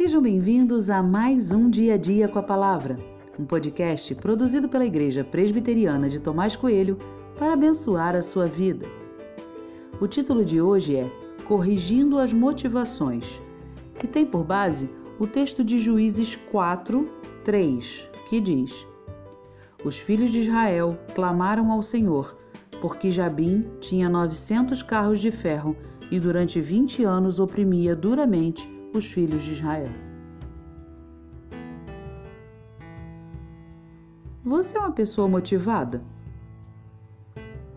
Sejam bem-vindos a mais um Dia a Dia com a Palavra, um podcast produzido pela Igreja Presbiteriana de Tomás Coelho para abençoar a sua vida. O título de hoje é Corrigindo as Motivações, que tem por base o texto de Juízes 4, 3, que diz: Os filhos de Israel clamaram ao Senhor, porque Jabim tinha 900 carros de ferro e durante 20 anos oprimia duramente os filhos de Israel. Você é uma pessoa motivada?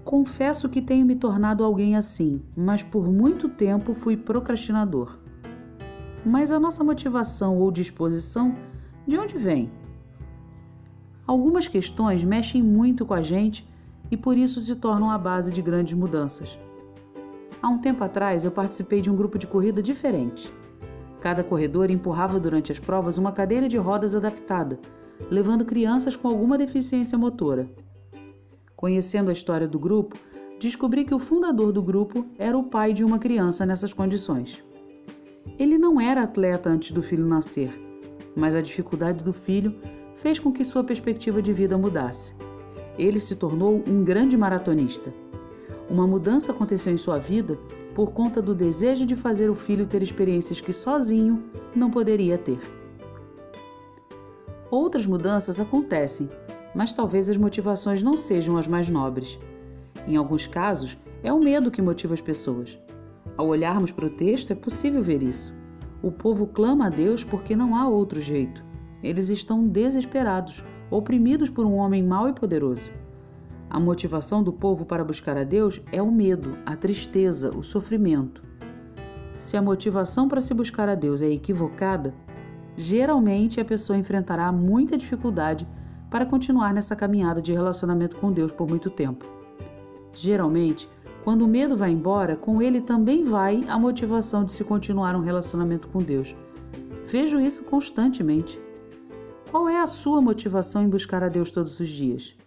Confesso que tenho me tornado alguém assim, mas por muito tempo fui procrastinador. Mas a nossa motivação ou disposição, de onde vem? Algumas questões mexem muito com a gente e por isso se tornam a base de grandes mudanças. Há um tempo atrás eu participei de um grupo de corrida diferente. Cada corredor empurrava durante as provas uma cadeira de rodas adaptada, levando crianças com alguma deficiência motora. Conhecendo a história do grupo, descobri que o fundador do grupo era o pai de uma criança nessas condições. Ele não era atleta antes do filho nascer, mas a dificuldade do filho fez com que sua perspectiva de vida mudasse. Ele se tornou um grande maratonista. Uma mudança aconteceu em sua vida por conta do desejo de fazer o filho ter experiências que sozinho não poderia ter. Outras mudanças acontecem, mas talvez as motivações não sejam as mais nobres. Em alguns casos, é o medo que motiva as pessoas. Ao olharmos para o texto, é possível ver isso. O povo clama a Deus porque não há outro jeito. Eles estão desesperados, oprimidos por um homem mau e poderoso. A motivação do povo para buscar a Deus é o medo, a tristeza, o sofrimento. Se a motivação para se buscar a Deus é equivocada, geralmente a pessoa enfrentará muita dificuldade para continuar nessa caminhada de relacionamento com Deus por muito tempo. Geralmente, quando o medo vai embora, com ele também vai a motivação de se continuar um relacionamento com Deus. Vejo isso constantemente. Qual é a sua motivação em buscar a Deus todos os dias?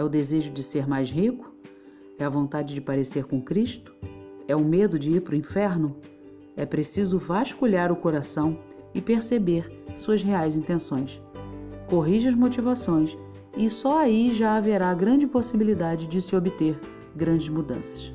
É o desejo de ser mais rico? É a vontade de parecer com Cristo? É o medo de ir para o inferno? É preciso vasculhar o coração e perceber suas reais intenções. Corrija as motivações e só aí já haverá grande possibilidade de se obter grandes mudanças.